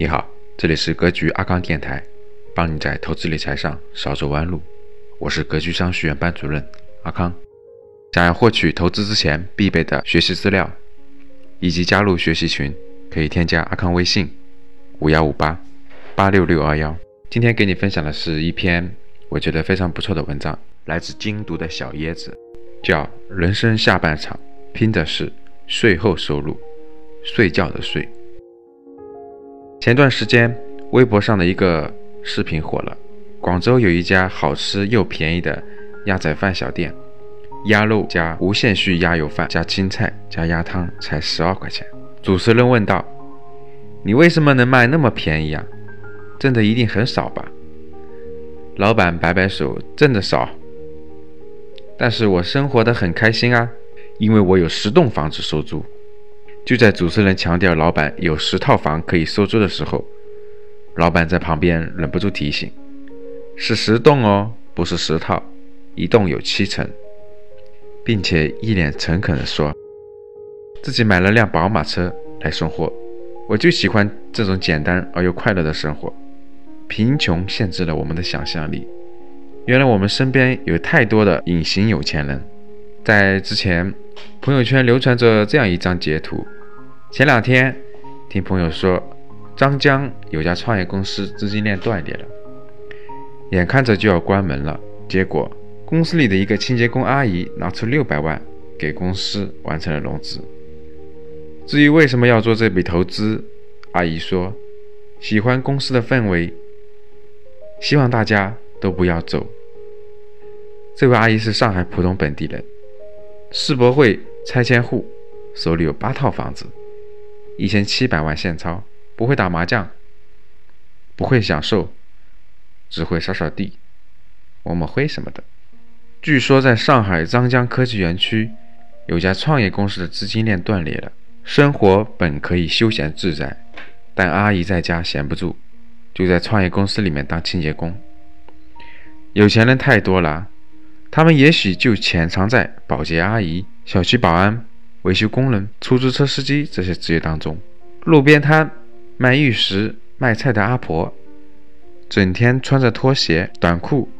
你好，这里是格局阿康电台，帮你在投资理财上少走弯路。我是格局商学院班主任阿康。想要获取投资之前必备的学习资料，以及加入学习群，可以添加阿康微信：五幺五八八六六二幺。今天给你分享的是一篇我觉得非常不错的文章，来自精读的小椰子，叫《人生下半场拼的是税后收入，睡觉的睡》。前段时间，微博上的一个视频火了。广州有一家好吃又便宜的鸭仔饭小店，鸭肉加无限续鸭油饭加青菜加鸭汤才十二块钱。主持人问道：“你为什么能卖那么便宜啊？挣的一定很少吧？”老板摆摆手：“挣的少，但是我生活的很开心啊，因为我有十栋房子收租。”就在主持人强调老板有十套房可以收租的时候，老板在旁边忍不住提醒：“是十栋哦，不是十套，一栋有七层。”并且一脸诚恳地说：“自己买了辆宝马车来送货，我就喜欢这种简单而又快乐的生活。贫穷限制了我们的想象力。原来我们身边有太多的隐形有钱人。”在之前，朋友圈流传着这样一张截图。前两天，听朋友说，张江有家创业公司资金链断裂了，眼看着就要关门了。结果，公司里的一个清洁工阿姨拿出六百万给公司完成了融资。至于为什么要做这笔投资，阿姨说，喜欢公司的氛围，希望大家都不要走。这位阿姨是上海浦东本地人。世博会拆迁户，手里有八套房子，一千七百万现钞，不会打麻将，不会享受，只会扫扫地，抹抹灰什么的。据说在上海张江科技园区，有家创业公司的资金链断裂了，生活本可以休闲自在，但阿姨在家闲不住，就在创业公司里面当清洁工。有钱人太多了。他们也许就潜藏在保洁阿姨、小区保安、维修工人、出租车司机这些职业当中。路边摊卖玉石、卖菜的阿婆，整天穿着拖鞋、短裤、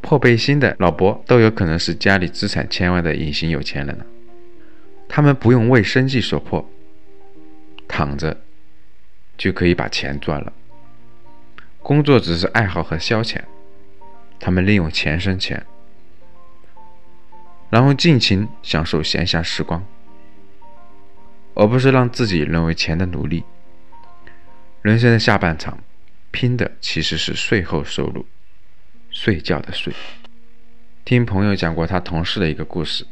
破背心的老伯，都有可能是家里资产千万的隐形有钱人了。他们不用为生计所迫，躺着就可以把钱赚了。工作只是爱好和消遣，他们利用钱生钱。然后尽情享受闲暇时光，而不是让自己沦为钱的奴隶。人生的下半场，拼的其实是税后收入，睡觉的睡。听朋友讲过他同事的一个故事：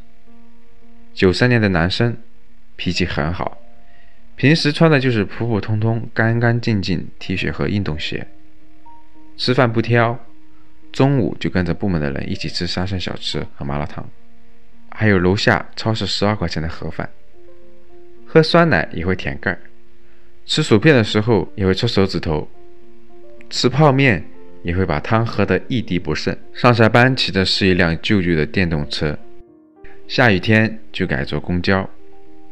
九三年的男生，脾气很好，平时穿的就是普普通通、干干净净 T 恤和运动鞋，吃饭不挑，中午就跟着部门的人一起吃沙县小吃和麻辣烫。还有楼下超市十二块钱的盒饭，喝酸奶也会舔盖儿，吃薯片的时候也会戳手指头，吃泡面也会把汤喝得一滴不剩。上下班骑的是一辆旧旧的电动车，下雨天就改坐公交。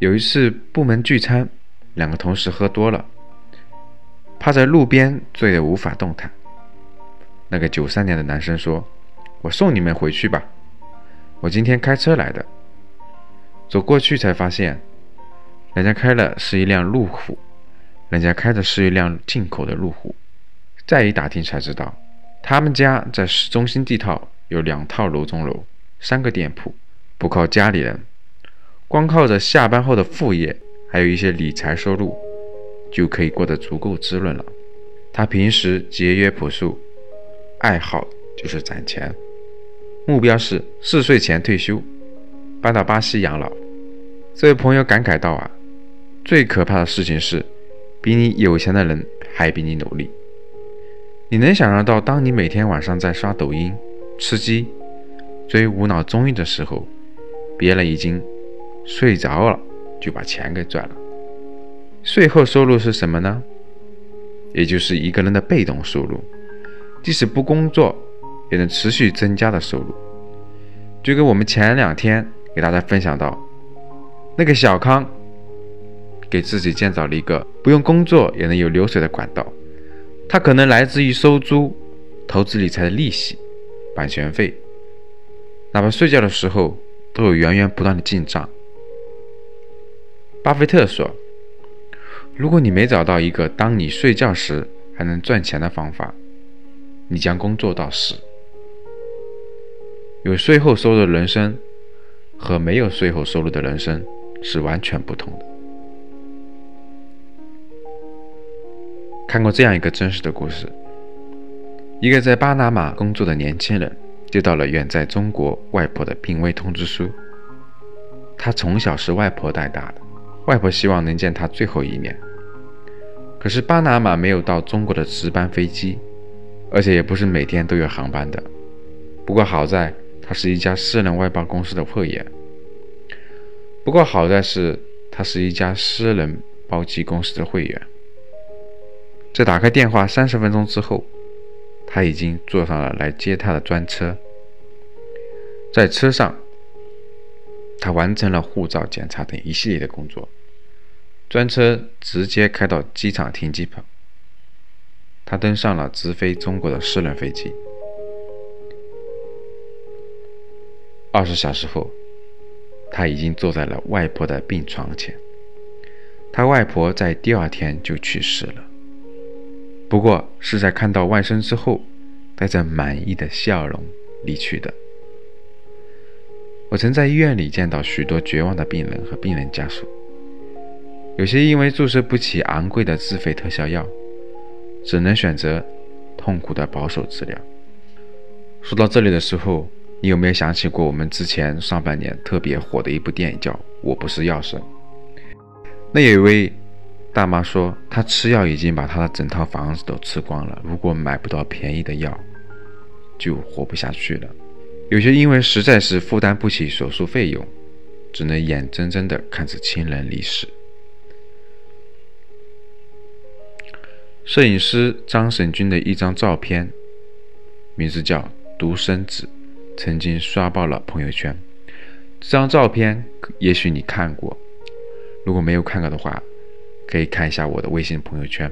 有一次部门聚餐，两个同事喝多了，趴在路边醉得无法动弹。那个九三年的男生说：“我送你们回去吧。”我今天开车来的，走过去才发现，人家开的是一辆路虎，人家开的是一辆进口的路虎。再一打听才知道，他们家在市中心地套有两套楼中楼，三个店铺，不靠家里人，光靠着下班后的副业，还有一些理财收入，就可以过得足够滋润了。他平时节约朴素，爱好就是攒钱。目标是四岁前退休，搬到巴西养老。这位朋友感慨道：“啊，最可怕的事情是，比你有钱的人还比你努力。你能想象到，当你每天晚上在刷抖音、吃鸡、追无脑综艺的时候，别人已经睡着了，就把钱给赚了。税后收入是什么呢？也就是一个人的被动收入，即使不工作。”也能持续增加的收入，就跟我们前两天给大家分享到，那个小康给自己建造了一个不用工作也能有流水的管道。它可能来自于收租、投资理财的利息、版权费，哪怕睡觉的时候都有源源不断的进账。巴菲特说：“如果你没找到一个当你睡觉时还能赚钱的方法，你将工作到死。有税后收入的人生和没有税后收入的人生是完全不同的。”看过这样一个真实的故事：一个在巴拿马工作的年轻人接到了远在中国外婆的病危通知书。他从小是外婆带大的。外婆希望能见他最后一面，可是巴拿马没有到中国的直班飞机，而且也不是每天都有航班的。不过好在他是一家私人外包公司的会员。不过好在是他是一家私人包机公司的会员。在打开电话三十分钟之后，他已经坐上了来接他的专车。在车上，他完成了护照检查等一系列的工作。专车直接开到机场停机坪，他登上了直飞中国的私人飞机。二十小时后，他已经坐在了外婆的病床前。他外婆在第二天就去世了，不过是在看到外甥之后，带着满意的笑容离去的。我曾在医院里见到许多绝望的病人和病人家属。有些因为注射不起昂贵的自费特效药，只能选择痛苦的保守治疗。说到这里的时候，你有没有想起过我们之前上半年特别火的一部电影，叫《我不是药神》？那有一位大妈说，她吃药已经把她的整套房子都吃光了，如果买不到便宜的药，就活不下去了。有些因为实在是负担不起手术费用，只能眼睁睁地看着亲人离世。摄影师张神军的一张照片，名字叫《独生子》，曾经刷爆了朋友圈。这张照片也许你看过，如果没有看过的话，可以看一下我的微信朋友圈。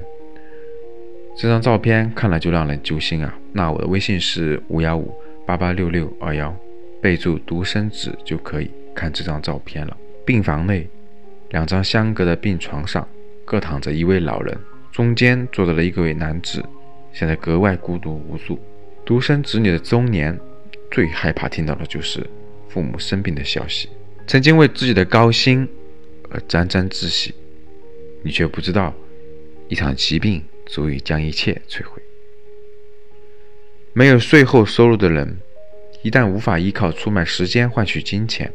这张照片看了就让人揪心啊！那我的微信是五幺五八八六六二幺，备注“独生子”就可以看这张照片了。病房内，两张相隔的病床上各躺着一位老人。中间坐着了一位男子，显得格外孤独无助。独生子女的中年，最害怕听到的就是父母生病的消息。曾经为自己的高薪而沾沾自喜，你却不知道，一场疾病足以将一切摧毁。没有税后收入的人，一旦无法依靠出卖时间换取金钱，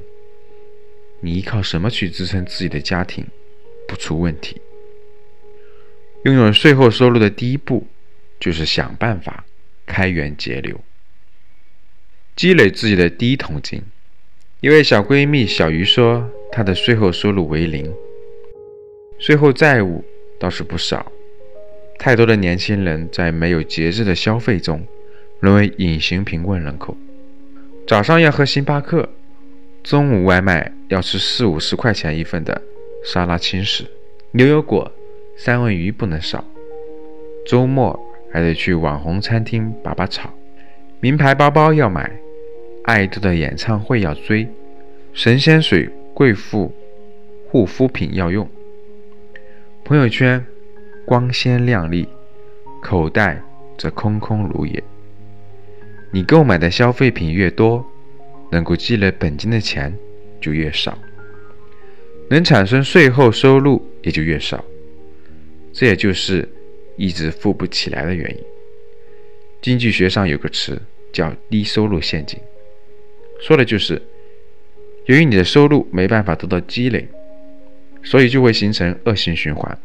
你依靠什么去支撑自己的家庭，不出问题？拥有税后收入的第一步，就是想办法开源节流，积累自己的第一桶金。一位小闺蜜小鱼说，她的税后收入为零，税后债务倒是不少。太多的年轻人在没有节制的消费中，沦为隐形贫困人口。早上要喝星巴克，中午外卖要吃四五十块钱一份的沙拉轻食、牛油果。三文鱼不能少，周末还得去网红餐厅把把草，名牌包包要买，爱豆的演唱会要追，神仙水、贵妇护肤品要用，朋友圈光鲜亮丽，口袋则空空如也。你购买的消费品越多，能够积累本金的钱就越少，能产生税后收入也就越少。这也就是一直富不起来的原因。经济学上有个词叫“低收入陷阱”，说的就是由于你的收入没办法得到积累，所以就会形成恶性循环，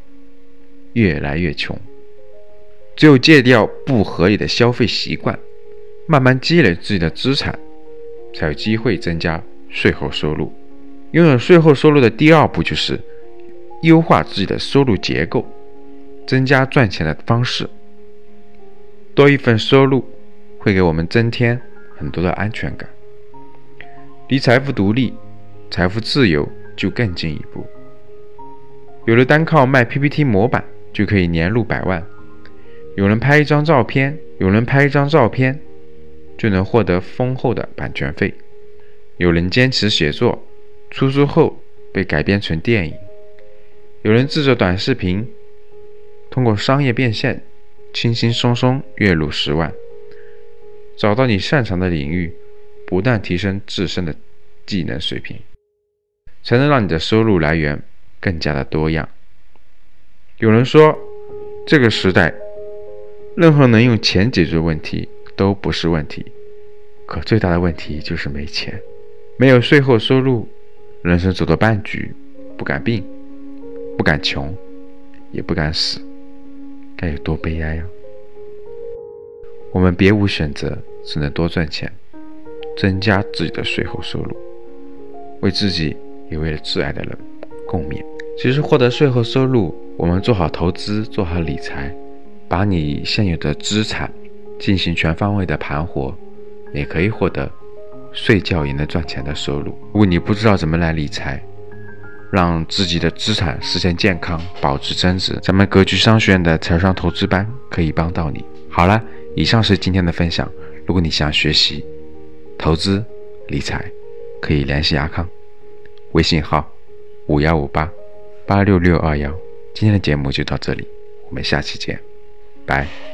越来越穷。只有戒掉不合理的消费习惯，慢慢积累自己的资产，才有机会增加税后收入。拥有税后收入的第二步就是优化自己的收入结构。增加赚钱的方式，多一份收入会给我们增添很多的安全感。离财富独立、财富自由就更进一步。有了单靠卖 PPT 模板就可以年入百万，有人拍一张照片，有人拍一张照片就能获得丰厚的版权费，有人坚持写作，出书后被改编成电影，有人制作短视频，通过商业变现，轻轻松松月入十万。找到你擅长的领域，不断提升自身的技能水平，才能让你的收入来源。更加的多样。有人说，这个时代，任何能用钱解决问题都不是问题，可最大的问题就是没钱，没有税后收入，人生走到半局，不敢病，不敢穷，也不敢死，该有多悲哀呀！我们别无选择，只能多赚钱，增加自己的税后收入，为自己也为了挚爱的人。共勉。其实获得税后收入，我们做好投资，做好理财，把你现有的资产进行全方位的盘活，也可以获得睡觉也能赚钱的收入。如果你不知道怎么来理财，让自己的资产实现健康，保值增值，咱们格局商学院的财商投资班可以帮到你。好了，以上是今天的分享。如果你想学习投资理财，可以联系阿康，微信号。五幺五八八六六二幺，今天的节目就到这里，我们下期见，拜。